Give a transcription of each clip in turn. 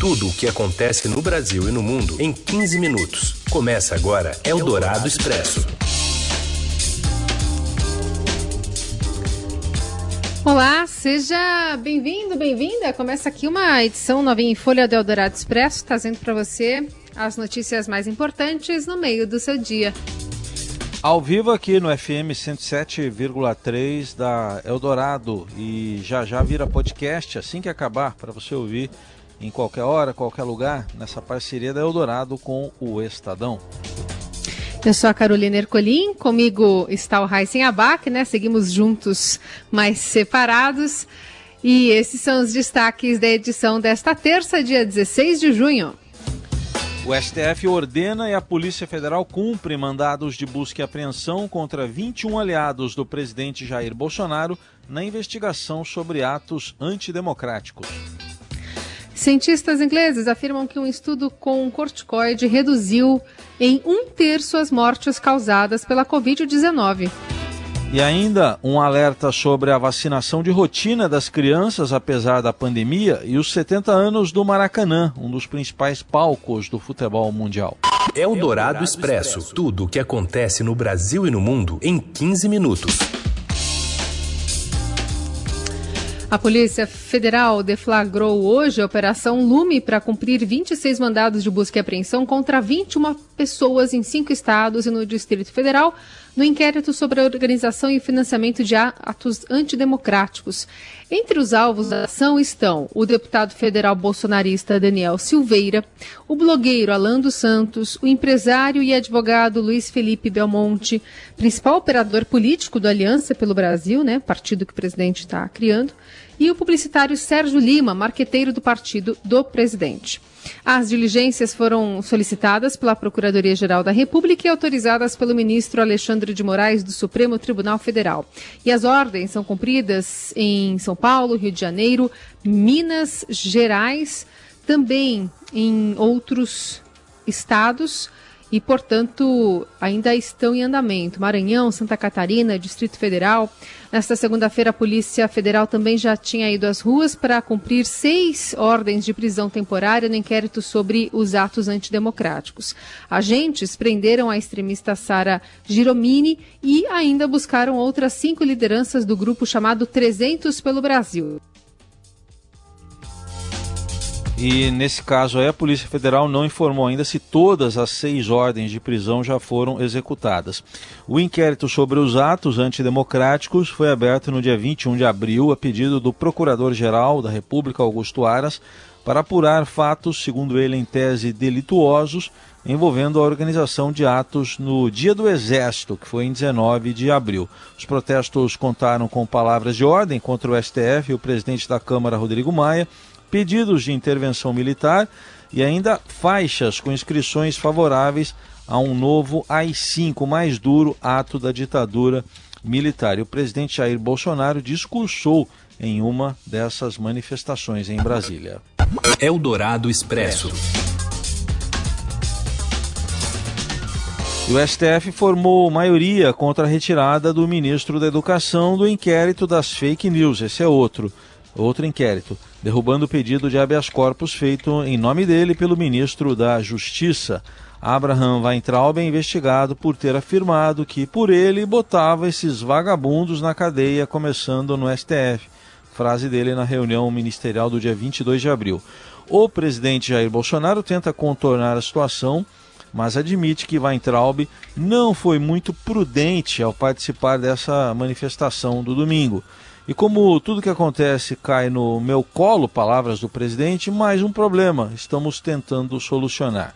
Tudo o que acontece no Brasil e no mundo em 15 minutos. Começa agora Eldorado Expresso. Olá, seja bem-vindo, bem-vinda. Começa aqui uma edição novinha em Folha do Eldorado Expresso, trazendo para você as notícias mais importantes no meio do seu dia. Ao vivo aqui no FM 107,3 da Eldorado e já já vira podcast assim que acabar para você ouvir em qualquer hora, qualquer lugar, nessa parceria da Eldorado com o Estadão. Eu sou a Carolina Ercolim, comigo está o Raíssen Abac, né? Seguimos juntos, mas separados. E esses são os destaques da edição desta terça, dia 16 de junho. O STF ordena e a Polícia Federal cumpre mandados de busca e apreensão contra 21 aliados do presidente Jair Bolsonaro na investigação sobre atos antidemocráticos. Cientistas ingleses afirmam que um estudo com corticoide reduziu em um terço as mortes causadas pela Covid-19. E ainda um alerta sobre a vacinação de rotina das crianças, apesar da pandemia, e os 70 anos do Maracanã, um dos principais palcos do futebol mundial. É o Dourado Expresso tudo o que acontece no Brasil e no mundo em 15 minutos. A Polícia Federal deflagrou hoje a Operação Lume para cumprir 26 mandados de busca e apreensão contra 21 pessoas em cinco estados e no Distrito Federal no inquérito sobre a organização e financiamento de atos antidemocráticos. Entre os alvos da ação estão o deputado federal bolsonarista Daniel Silveira, o blogueiro Alan dos Santos, o empresário e advogado Luiz Felipe Belmonte, principal operador político do Aliança pelo Brasil, né, partido que o presidente está criando, e o publicitário Sérgio Lima, marqueteiro do partido do presidente. As diligências foram solicitadas pela Procuradoria-Geral da República e autorizadas pelo ministro Alexandre de Moraes do Supremo Tribunal Federal. E as ordens são cumpridas em São Paulo, Rio de Janeiro, Minas Gerais, também em outros estados e, portanto, ainda estão em andamento. Maranhão, Santa Catarina, Distrito Federal. Nesta segunda-feira, a Polícia Federal também já tinha ido às ruas para cumprir seis ordens de prisão temporária no inquérito sobre os atos antidemocráticos. Agentes prenderam a extremista Sara Giromini e ainda buscaram outras cinco lideranças do grupo chamado 300 pelo Brasil. E nesse caso aí, a Polícia Federal não informou ainda se todas as seis ordens de prisão já foram executadas. O inquérito sobre os atos antidemocráticos foi aberto no dia 21 de abril, a pedido do Procurador-Geral da República, Augusto Aras, para apurar fatos, segundo ele, em tese delituosos, envolvendo a organização de atos no Dia do Exército, que foi em 19 de abril. Os protestos contaram com palavras de ordem contra o STF e o presidente da Câmara, Rodrigo Maia pedidos de intervenção militar e ainda faixas com inscrições favoráveis a um novo AI-5, mais duro ato da ditadura militar. E o presidente Jair Bolsonaro discursou em uma dessas manifestações em Brasília. Eldorado Expresso. E o STF formou maioria contra a retirada do ministro da Educação do inquérito das fake news. Esse é outro, outro inquérito derrubando o pedido de habeas corpus feito em nome dele pelo ministro da Justiça. Abraham Weintraub é investigado por ter afirmado que por ele botava esses vagabundos na cadeia, começando no STF. Frase dele na reunião ministerial do dia 22 de abril. O presidente Jair Bolsonaro tenta contornar a situação, mas admite que Weintraub não foi muito prudente ao participar dessa manifestação do domingo. E como tudo que acontece cai no meu colo, palavras do presidente, mais um problema estamos tentando solucionar.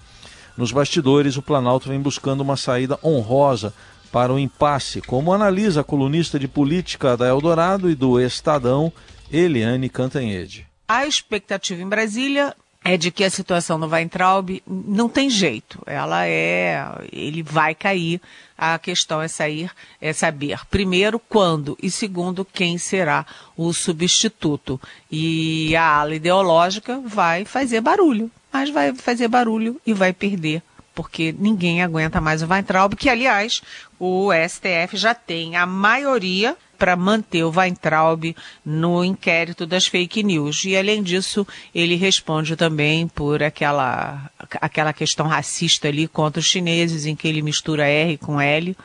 Nos bastidores, o Planalto vem buscando uma saída honrosa para o impasse, como analisa a colunista de política da Eldorado e do Estadão, Eliane Cantanhede. A expectativa em Brasília é de que a situação no Weintraub não tem jeito. Ela é, ele vai cair. A questão é sair, é saber primeiro quando e segundo quem será o substituto. E a ala ideológica vai fazer barulho, mas vai fazer barulho e vai perder porque ninguém aguenta mais o Weintraub, que aliás o STF já tem a maioria para manter o Weintraub no inquérito das fake news. E, além disso, ele responde também por aquela, aquela questão racista ali contra os chineses, em que ele mistura R com L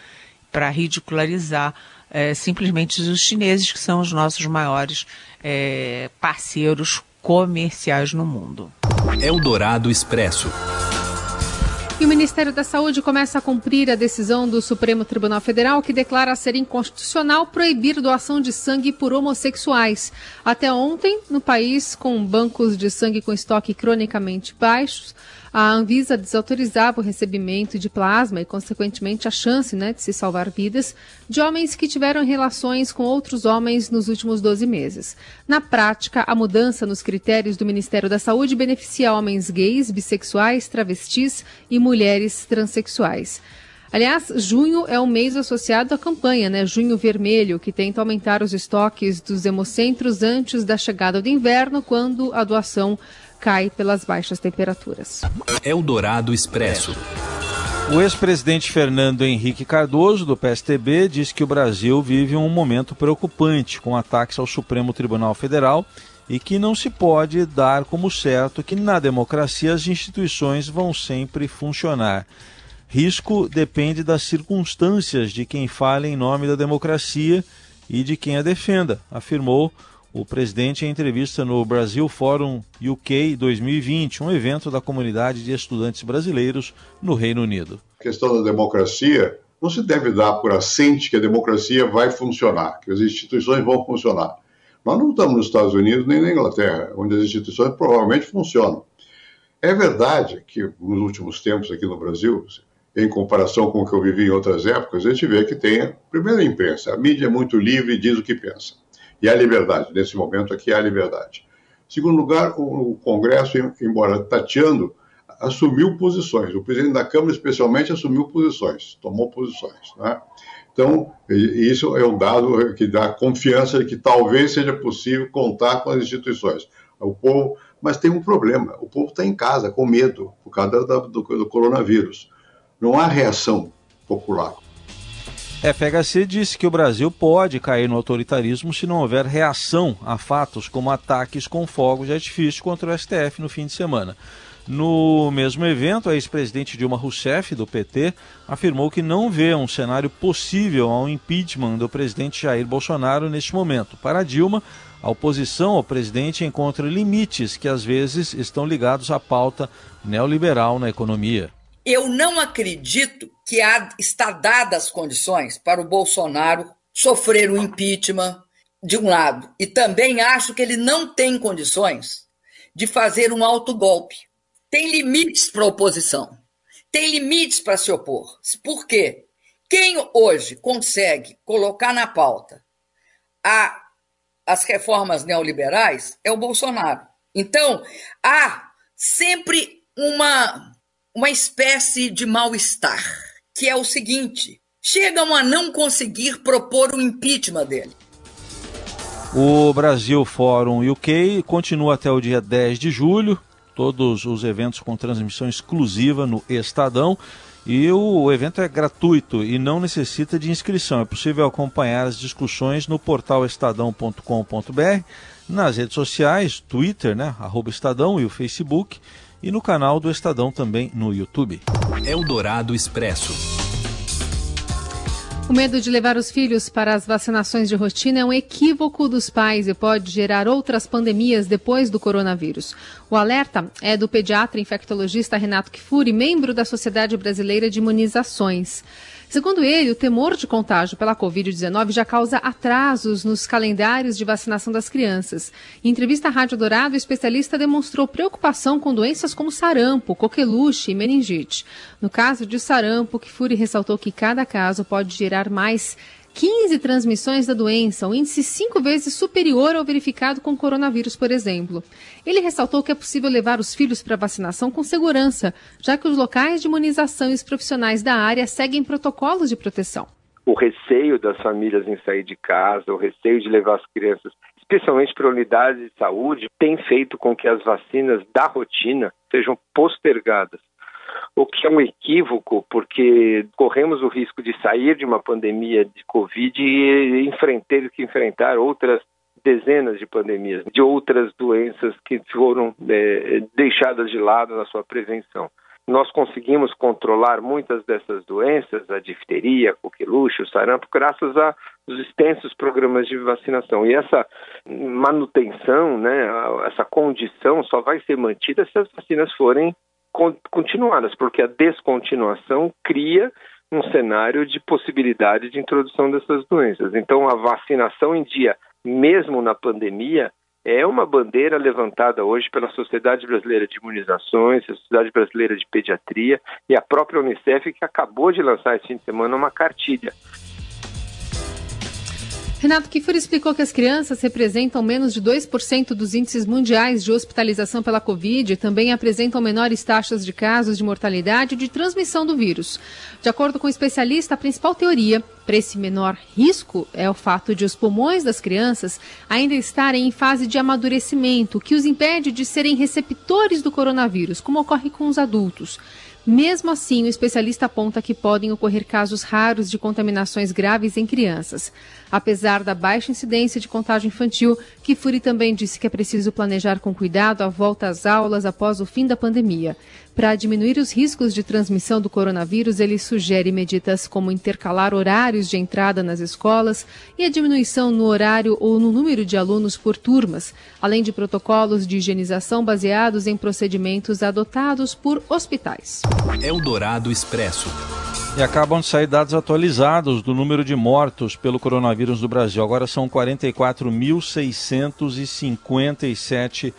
para ridicularizar é, simplesmente os chineses, que são os nossos maiores é, parceiros comerciais no mundo. Eldorado Expresso. E o Ministério da Saúde começa a cumprir a decisão do Supremo Tribunal Federal que declara ser inconstitucional proibir doação de sangue por homossexuais. Até ontem, no país, com bancos de sangue com estoque cronicamente baixos, a Anvisa desautorizava o recebimento de plasma e, consequentemente, a chance né, de se salvar vidas de homens que tiveram relações com outros homens nos últimos 12 meses. Na prática, a mudança nos critérios do Ministério da Saúde beneficia homens gays, bissexuais, travestis e mulheres transexuais. Aliás, junho é um mês associado à campanha, né? Junho Vermelho, que tenta aumentar os estoques dos hemocentros antes da chegada do inverno, quando a doação cai pelas baixas temperaturas. Eldorado Expresso. O ex-presidente Fernando Henrique Cardoso, do PSTB, diz que o Brasil vive um momento preocupante com ataques ao Supremo Tribunal Federal e que não se pode dar como certo que na democracia as instituições vão sempre funcionar. Risco depende das circunstâncias de quem fale em nome da democracia e de quem a defenda, afirmou o presidente em entrevista no Brasil Forum UK 2020, um evento da comunidade de estudantes brasileiros no Reino Unido. A questão da democracia não se deve dar por assente que a democracia vai funcionar, que as instituições vão funcionar. Nós não estamos nos Estados Unidos nem na Inglaterra, onde as instituições provavelmente funcionam. É verdade que nos últimos tempos aqui no Brasil, em comparação com o que eu vivi em outras épocas, a gente vê que tem, a imprensa. A mídia é muito livre e diz o que pensa. E há liberdade, nesse momento aqui há liberdade. Segundo lugar, o Congresso, embora tateando, assumiu posições. O presidente da Câmara, especialmente, assumiu posições, tomou posições. Né? Então, isso é um dado que dá confiança de que talvez seja possível contar com as instituições. O povo, mas tem um problema: o povo está em casa com medo por causa do, do coronavírus. Não há reação popular. FHC disse que o Brasil pode cair no autoritarismo se não houver reação a fatos como ataques com fogos de artifício contra o STF no fim de semana. No mesmo evento, a ex-presidente Dilma Rousseff, do PT, afirmou que não vê um cenário possível ao impeachment do presidente Jair Bolsonaro neste momento. Para Dilma, a oposição ao presidente encontra limites que às vezes estão ligados à pauta neoliberal na economia. Eu não acredito que há, está dadas as condições para o Bolsonaro sofrer o impeachment de um lado. E também acho que ele não tem condições de fazer um autogolpe. Tem limites para a oposição. Tem limites para se opor. Por quê? Quem hoje consegue colocar na pauta a, as reformas neoliberais é o Bolsonaro. Então, há sempre uma uma espécie de mal-estar, que é o seguinte: chegam a não conseguir propor o impeachment dele. O Brasil Fórum UK continua até o dia 10 de julho, todos os eventos com transmissão exclusiva no Estadão. E o evento é gratuito e não necessita de inscrição. É possível acompanhar as discussões no portal estadão.com.br, nas redes sociais, Twitter, né, Estadão e o Facebook e no canal do Estadão também no YouTube. Eldorado Expresso. O medo de levar os filhos para as vacinações de rotina é um equívoco dos pais e pode gerar outras pandemias depois do coronavírus. O alerta é do pediatra infectologista Renato Kifuri, membro da Sociedade Brasileira de Imunizações. Segundo ele, o temor de contágio pela Covid-19 já causa atrasos nos calendários de vacinação das crianças. Em entrevista à Rádio Dourado, o especialista demonstrou preocupação com doenças como sarampo, coqueluche e meningite. No caso de sarampo, Kifuri ressaltou que cada caso pode gerar mais 15 transmissões da doença, um índice cinco vezes superior ao verificado com coronavírus, por exemplo. Ele ressaltou que é possível levar os filhos para vacinação com segurança, já que os locais de imunização e os profissionais da área seguem protocolos de proteção. O receio das famílias em sair de casa, o receio de levar as crianças, especialmente para unidades de saúde, tem feito com que as vacinas da rotina sejam postergadas. O que é um equívoco, porque corremos o risco de sair de uma pandemia de Covid e enfrentar, que enfrentar outras dezenas de pandemias, de outras doenças que foram é, deixadas de lado na sua prevenção. Nós conseguimos controlar muitas dessas doenças, a difteria, a coqueluche, o sarampo, graças aos extensos programas de vacinação. E essa manutenção, né, essa condição só vai ser mantida se as vacinas forem continuadas, porque a descontinuação cria um cenário de possibilidade de introdução dessas doenças. Então, a vacinação em dia mesmo na pandemia, é uma bandeira levantada hoje pela Sociedade Brasileira de Imunizações, a Sociedade Brasileira de Pediatria e a própria Unicef, que acabou de lançar esse fim de semana uma cartilha Renato Kiffer explicou que as crianças representam menos de 2% dos índices mundiais de hospitalização pela Covid e também apresentam menores taxas de casos de mortalidade e de transmissão do vírus. De acordo com o especialista, a principal teoria para esse menor risco é o fato de os pulmões das crianças ainda estarem em fase de amadurecimento, que os impede de serem receptores do coronavírus, como ocorre com os adultos. Mesmo assim, o especialista aponta que podem ocorrer casos raros de contaminações graves em crianças. Apesar da baixa incidência de contágio infantil, Kifuri também disse que é preciso planejar com cuidado a volta às aulas após o fim da pandemia. Para diminuir os riscos de transmissão do coronavírus, ele sugere medidas como intercalar horários de entrada nas escolas e a diminuição no horário ou no número de alunos por turmas, além de protocolos de higienização baseados em procedimentos adotados por hospitais. Eldorado Expresso. E acabam de sair dados atualizados do número de mortos pelo coronavírus no Brasil. Agora são 44.657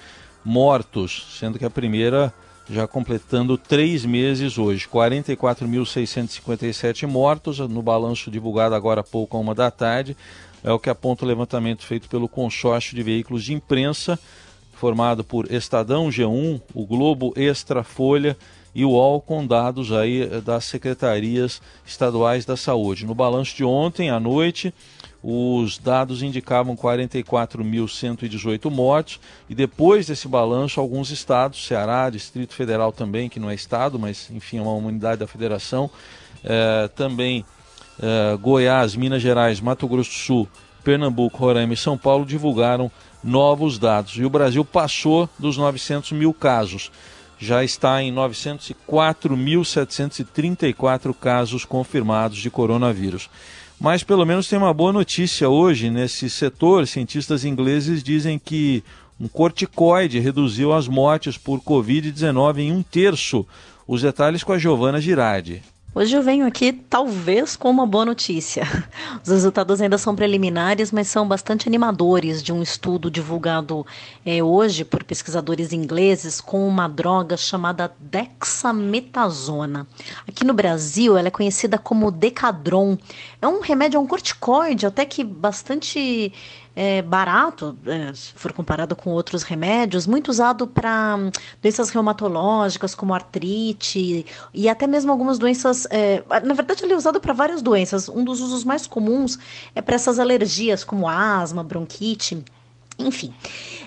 mortos, sendo que a primeira já completando três meses hoje. 44.657 mortos, no balanço divulgado agora há pouco, a uma da tarde. É o que aponta o levantamento feito pelo consórcio de veículos de imprensa, formado por Estadão, G1, o Globo, Extra, Folha e o UOL, com dados aí das secretarias estaduais da saúde. No balanço de ontem à noite, os dados indicavam 44.118 mortos e depois desse balanço, alguns estados, Ceará, Distrito Federal também, que não é estado, mas enfim é uma unidade da federação, eh, também eh, Goiás, Minas Gerais, Mato Grosso do Sul, Pernambuco, Roraima e São Paulo divulgaram novos dados. E o Brasil passou dos 900 mil casos. Já está em 904.734 casos confirmados de coronavírus. Mas pelo menos tem uma boa notícia hoje nesse setor. Cientistas ingleses dizem que um corticoide reduziu as mortes por Covid-19 em um terço. Os detalhes com a Giovana Girardi. Hoje eu venho aqui talvez com uma boa notícia. Os resultados ainda são preliminares, mas são bastante animadores de um estudo divulgado é, hoje por pesquisadores ingleses com uma droga chamada dexametasona. Aqui no Brasil ela é conhecida como Decadron. É um remédio, é um corticoide até que bastante é, barato, é, se for comparado com outros remédios, muito usado para hum, doenças reumatológicas, como artrite, e até mesmo algumas doenças. É, na verdade, ele é usado para várias doenças. Um dos usos mais comuns é para essas alergias, como asma, bronquite. Enfim,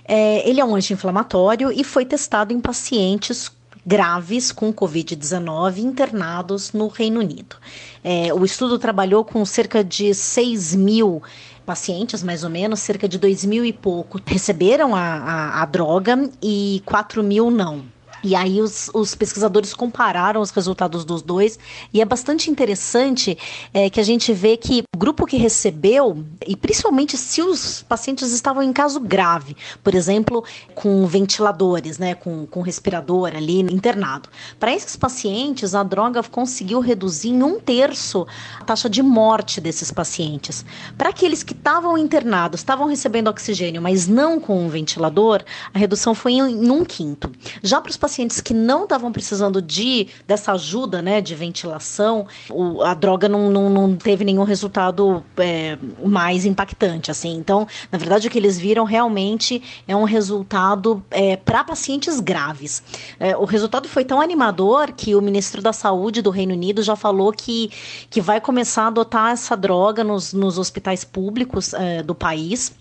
é, ele é um anti-inflamatório e foi testado em pacientes graves com Covid-19 internados no Reino Unido. É, o estudo trabalhou com cerca de 6 mil pacientes, mais ou menos, cerca de 2 mil e pouco receberam a, a, a droga e 4 mil não. E aí os, os, pesquisadores compararam os resultados dos dois e é bastante interessante é, que a gente vê que o grupo que recebeu, e principalmente se os pacientes estavam em caso grave, por exemplo, com ventiladores, né, com, com respirador ali internado, para esses pacientes a droga conseguiu reduzir em um terço a taxa de morte desses pacientes. Para aqueles que estavam internados, estavam recebendo oxigênio, mas não com um ventilador, a redução foi em, um quinto. Já para os pacientes que não estavam precisando de dessa ajuda, né, de ventilação, o, a droga não, não, não, teve nenhum resultado é, mais impactante, assim. Então, na verdade, o que eles viram realmente é um resultado é, para pacientes graves. É, o resultado foi tão animador que o ministro da Saúde do Reino Unido já falou que, que vai começar a adotar essa droga nos, nos hospitais públicos é, do país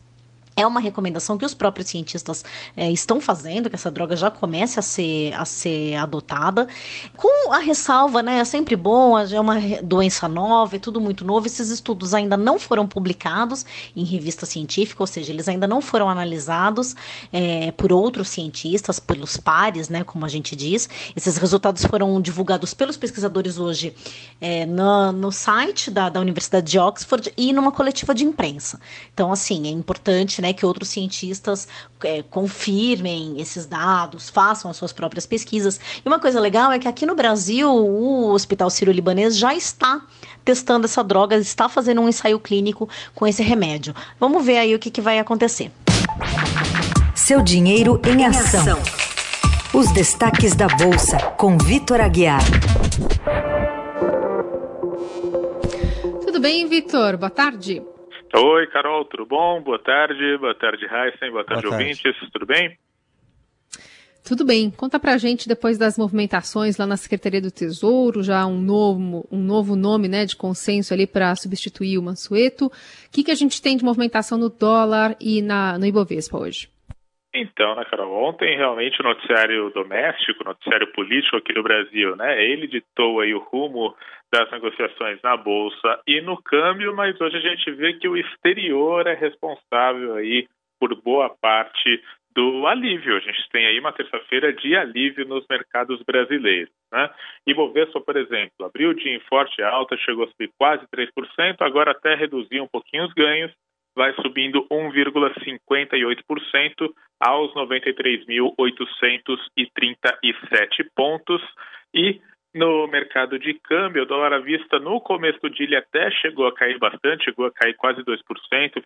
é uma recomendação que os próprios cientistas é, estão fazendo, que essa droga já comece a ser, a ser adotada, com a ressalva, né? É sempre bom, é uma doença nova, é tudo muito novo. Esses estudos ainda não foram publicados em revista científica, ou seja, eles ainda não foram analisados é, por outros cientistas, pelos pares, né? Como a gente diz. Esses resultados foram divulgados pelos pesquisadores hoje é, no, no site da, da Universidade de Oxford e numa coletiva de imprensa. Então, assim, é importante, né? né, que outros cientistas é, confirmem esses dados, façam as suas próprias pesquisas. E uma coisa legal é que aqui no Brasil, o Hospital Sírio-Libanês já está testando essa droga, está fazendo um ensaio clínico com esse remédio. Vamos ver aí o que, que vai acontecer. Seu dinheiro em ação. Os destaques da Bolsa, com Vitor Aguiar. Tudo bem, Vitor? Boa tarde. Oi, Carol, tudo bom? Boa tarde, boa tarde, Heisen, boa tarde, boa tarde. ouvintes, tudo bem? Tudo bem. Conta pra gente depois das movimentações lá na Secretaria do Tesouro, já um novo, um novo nome né, de consenso ali para substituir o Mansueto. O que, que a gente tem de movimentação no dólar e na, no Ibovespa hoje? Então, né, Carol, ontem realmente o noticiário doméstico, o noticiário político aqui no Brasil, né, ele ditou aí o rumo das negociações na bolsa e no câmbio, mas hoje a gente vê que o exterior é responsável aí por boa parte do alívio. A gente tem aí uma terça-feira de alívio nos mercados brasileiros. Né? Bovespa, por exemplo, abriu o dia em forte alta, chegou a subir quase 3%, agora até reduziu um pouquinho os ganhos, vai subindo 1,58% aos 93.837 pontos. E no mercado de câmbio, o dólar à vista no começo do dia até chegou a cair bastante, chegou a cair quase 2%,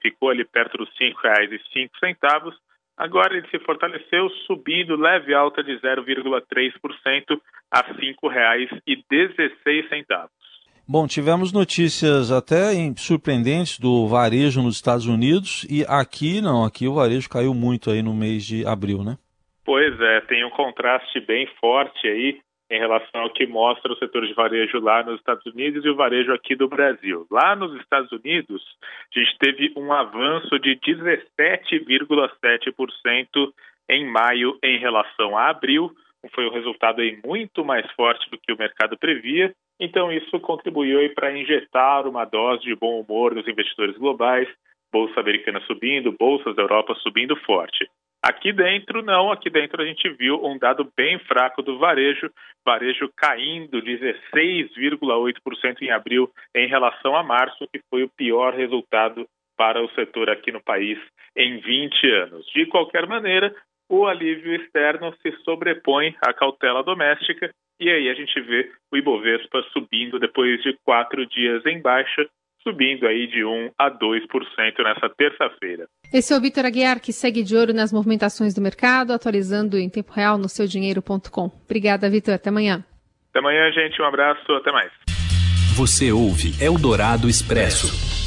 ficou ali perto dos R$ 5,05. Agora ele se fortaleceu, subindo leve alta de 0,3% a R$ 5,16. Bom, tivemos notícias até surpreendentes do varejo nos Estados Unidos e aqui não, aqui o varejo caiu muito aí no mês de abril, né? Pois é, tem um contraste bem forte aí em relação ao que mostra o setor de varejo lá nos Estados Unidos e o varejo aqui do Brasil. Lá nos Estados Unidos, a gente teve um avanço de 17,7% em maio em relação a abril, foi um resultado aí muito mais forte do que o mercado previa, então, isso contribuiu para injetar uma dose de bom humor nos investidores globais, bolsa americana subindo, bolsas da Europa subindo forte. Aqui dentro, não, aqui dentro a gente viu um dado bem fraco do varejo, varejo caindo 16,8% em abril em relação a março, que foi o pior resultado para o setor aqui no país em 20 anos. De qualquer maneira, o alívio externo se sobrepõe à cautela doméstica e aí a gente vê o Ibovespa subindo depois de quatro dias em baixa, subindo aí de 1 a 2% nessa terça-feira. Esse é o Vitor Aguiar, que segue de olho nas movimentações do mercado, atualizando em tempo real no seudinheiro.com. Obrigada, Vitor. Até amanhã. Até amanhã, gente. Um abraço. Até mais. Você ouve Eldorado Expresso.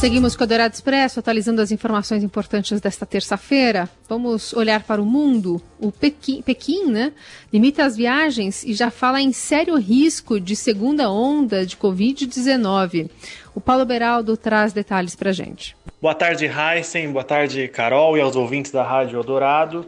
Seguimos com o Dourado Expresso, atualizando as informações importantes desta terça-feira. Vamos olhar para o mundo. O Pequim, Pequim né, limita as viagens e já fala em sério risco de segunda onda de Covid-19. O Paulo Beraldo traz detalhes para gente. Boa tarde, Heisen. Boa tarde, Carol e aos ouvintes da Rádio Eldorado.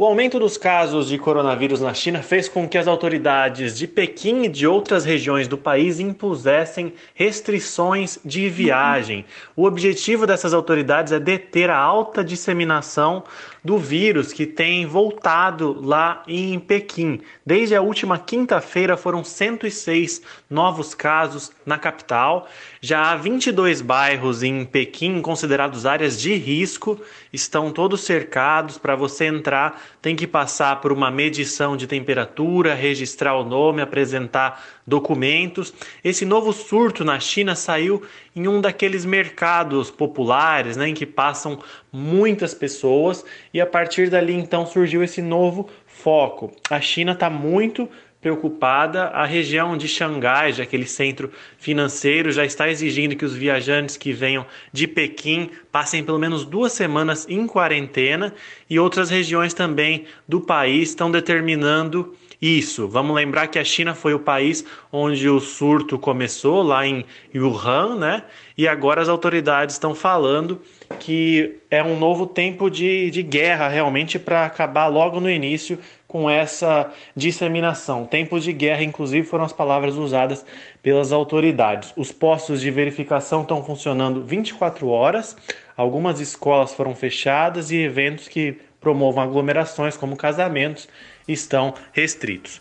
O aumento dos casos de coronavírus na China fez com que as autoridades de Pequim e de outras regiões do país impusessem restrições de viagem. O objetivo dessas autoridades é deter a alta disseminação do vírus que tem voltado lá em Pequim. Desde a última quinta-feira foram 106 novos casos na capital. Já há 22 bairros em Pequim considerados áreas de risco, estão todos cercados. Para você entrar, tem que passar por uma medição de temperatura, registrar o nome, apresentar documentos. Esse novo surto na China saiu em um daqueles mercados populares, né, em que passam muitas pessoas, e a partir dali então surgiu esse novo foco. A China está muito preocupada. A região de Xangai, já aquele centro financeiro, já está exigindo que os viajantes que venham de Pequim passem pelo menos duas semanas em quarentena e outras regiões também do país estão determinando isso. Vamos lembrar que a China foi o país onde o surto começou, lá em Wuhan, né? E agora as autoridades estão falando que é um novo tempo de, de guerra realmente para acabar logo no início com essa disseminação. Tempos de guerra, inclusive, foram as palavras usadas pelas autoridades. Os postos de verificação estão funcionando 24 horas, algumas escolas foram fechadas e eventos que promovam aglomerações, como casamentos, estão restritos.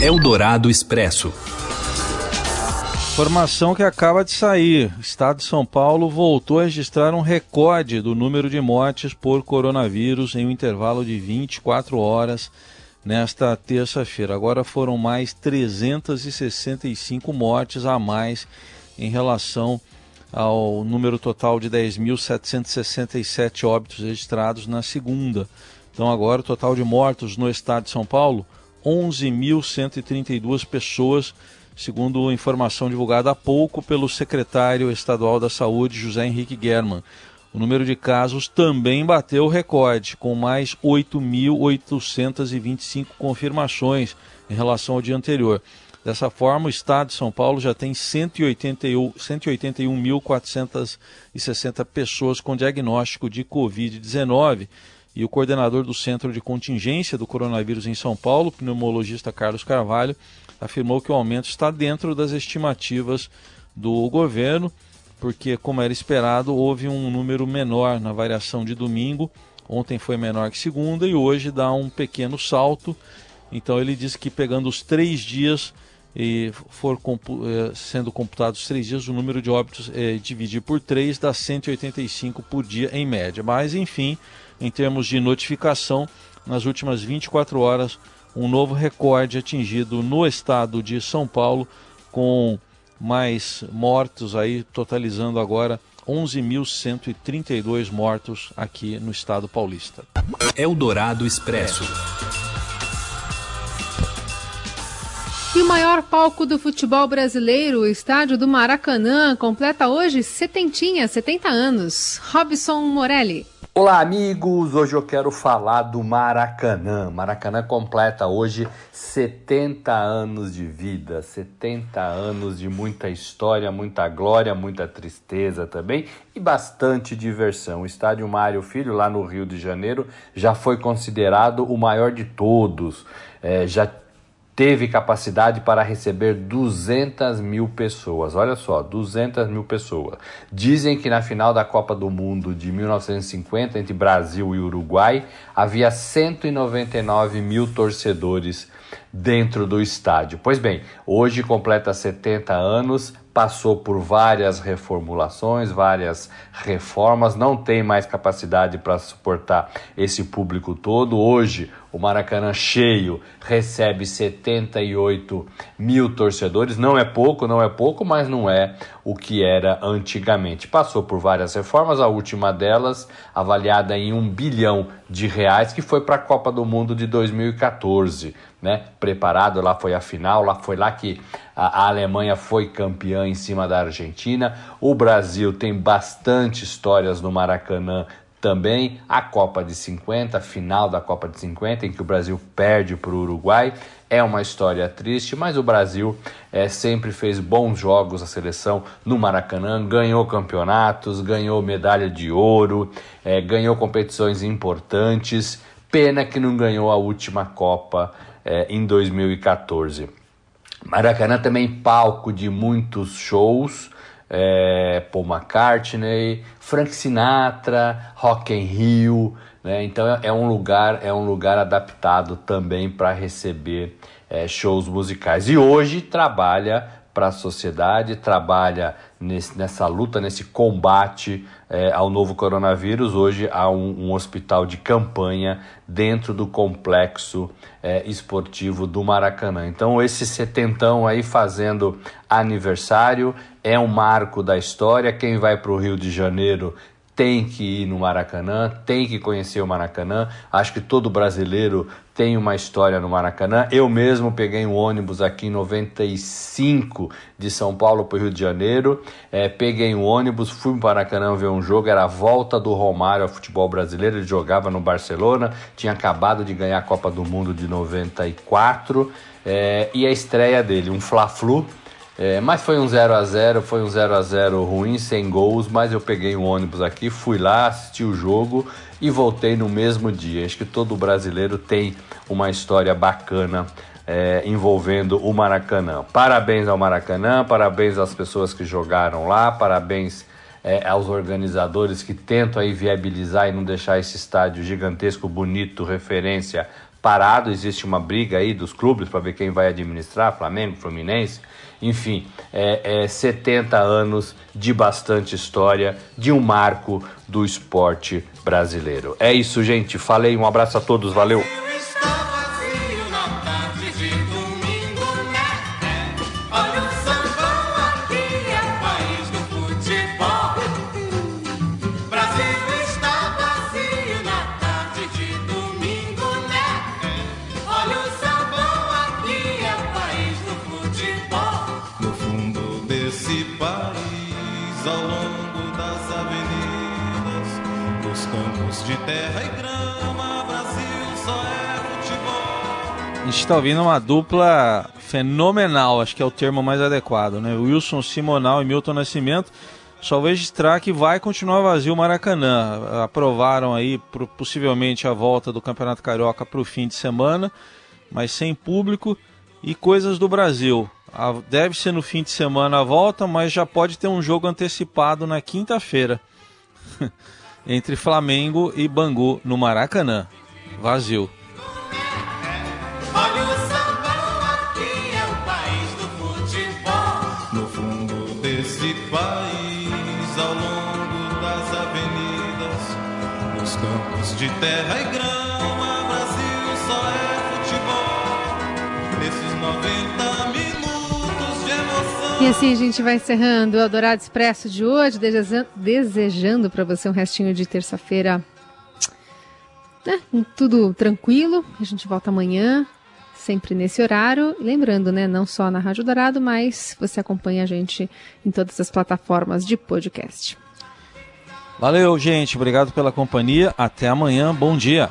Eldorado Expresso. Informação que acaba de sair. O estado de São Paulo voltou a registrar um recorde do número de mortes por coronavírus em um intervalo de 24 horas nesta terça-feira. Agora foram mais 365 mortes a mais em relação ao número total de 10.767 óbitos registrados na segunda. Então agora o total de mortos no estado de São Paulo, 11.132 pessoas, segundo informação divulgada há pouco pelo secretário estadual da Saúde, José Henrique German. O número de casos também bateu o recorde, com mais 8.825 confirmações em relação ao dia anterior. Dessa forma, o estado de São Paulo já tem 181.460 pessoas com diagnóstico de Covid-19 e o coordenador do Centro de Contingência do Coronavírus em São Paulo, pneumologista Carlos Carvalho, afirmou que o aumento está dentro das estimativas do governo, porque, como era esperado, houve um número menor na variação de domingo. Ontem foi menor que segunda e hoje dá um pequeno salto. Então ele disse que pegando os três dias e for compu eh, sendo computados os três dias, o número de óbitos é, dividir por três dá 185 por dia em média. Mas enfim, em termos de notificação, nas últimas 24 horas, um novo recorde atingido no estado de São Paulo, com mais mortos aí, totalizando agora 11.132 mortos aqui no estado paulista. Eldorado Expresso. E o maior palco do futebol brasileiro, o estádio do Maracanã, completa hoje setentinha, 70 anos. Robson Morelli. Olá, amigos! Hoje eu quero falar do Maracanã. Maracanã completa hoje 70 anos de vida, 70 anos de muita história, muita glória, muita tristeza também e bastante diversão. O estádio Mário Filho, lá no Rio de Janeiro, já foi considerado o maior de todos. É, já teve capacidade para receber 200 mil pessoas. Olha só, 200 mil pessoas. Dizem que na final da Copa do Mundo de 1950, entre Brasil e Uruguai, havia 199 mil torcedores dentro do estádio. Pois bem, hoje completa 70 anos, passou por várias reformulações, várias reformas, não tem mais capacidade para suportar esse público todo. Hoje, o Maracanã cheio recebe 78 mil torcedores. Não é pouco, não é pouco, mas não é o que era antigamente. Passou por várias reformas, a última delas avaliada em um bilhão de reais, que foi para a Copa do Mundo de 2014 né, preparado, lá foi a final, lá foi lá que a, a, Alemanha foi campeã em cima da Argentina. O Brasil tem bastante histórias no Maracanã também. A Copa de 50, a final da Copa de 50, em que o Brasil perde para o Uruguai. É uma história triste, mas o Brasil é, sempre fez bons jogos, a seleção no Maracanã, ganhou campeonatos, ganhou medalha de ouro, é, ganhou competições importantes. Pena que não ganhou a última Copa é, em 2014. Maracanã também palco de muitos shows, é, Paul McCartney, Frank Sinatra, Rock in Rio, né? então é, é um lugar é um lugar adaptado também para receber é, shows musicais. E hoje trabalha para a sociedade, trabalha nesse, nessa luta, nesse combate é, ao novo coronavírus. Hoje há um, um, hospital de campanha dentro do complexo é, esportivo do Maracanã. Então, esse setentão aí fazendo aniversário é um marco da história. Quem vai para o Rio de Janeiro tem que ir no Maracanã, tem que conhecer o Maracanã. Acho que todo brasileiro tem uma história no Maracanã. Eu mesmo peguei um ônibus aqui em 95 de São Paulo para o Rio de Janeiro. É, peguei um ônibus, fui para o Maracanã ver um jogo. Era a volta do Romário ao futebol brasileiro. Ele jogava no Barcelona, tinha acabado de ganhar a Copa do Mundo de 94 é, e a estreia dele, um Fla-Flu é, mas foi um 0 a 0 foi um 0 a 0 ruim, sem gols, mas eu peguei um ônibus aqui, fui lá, assisti o jogo e voltei no mesmo dia. Acho que todo brasileiro tem uma história bacana é, envolvendo o Maracanã. Parabéns ao Maracanã, parabéns às pessoas que jogaram lá, parabéns é, aos organizadores que tentam aí viabilizar e não deixar esse estádio gigantesco, bonito, referência parado. Existe uma briga aí dos clubes para ver quem vai administrar, Flamengo, Fluminense. Enfim, é, é 70 anos de bastante história, de um marco do esporte brasileiro. É isso, gente. Falei, um abraço a todos, valeu! Gente está ouvindo uma dupla fenomenal, acho que é o termo mais adequado, né? Wilson Simonal e Milton Nascimento. Só vejo registrar que vai continuar vazio o Maracanã. Aprovaram aí possivelmente a volta do Campeonato Carioca para o fim de semana, mas sem público e coisas do Brasil. Deve ser no fim de semana a volta, mas já pode ter um jogo antecipado na quinta-feira entre Flamengo e Bangu no Maracanã. Vazio. Olha o sambão, aqui é o país do futebol. No fundo desse país, ao longo das avenidas, nos campos de terra e grama, Brasil só é futebol. Nesses 90 minutos de emoção. E assim a gente vai encerrando o Eldorado Expresso de hoje, desejando para você um restinho de terça-feira né, tudo tranquilo. A gente volta amanhã sempre nesse horário. Lembrando, né, não só na Rádio Dourado, mas você acompanha a gente em todas as plataformas de podcast. Valeu, gente. Obrigado pela companhia. Até amanhã. Bom dia.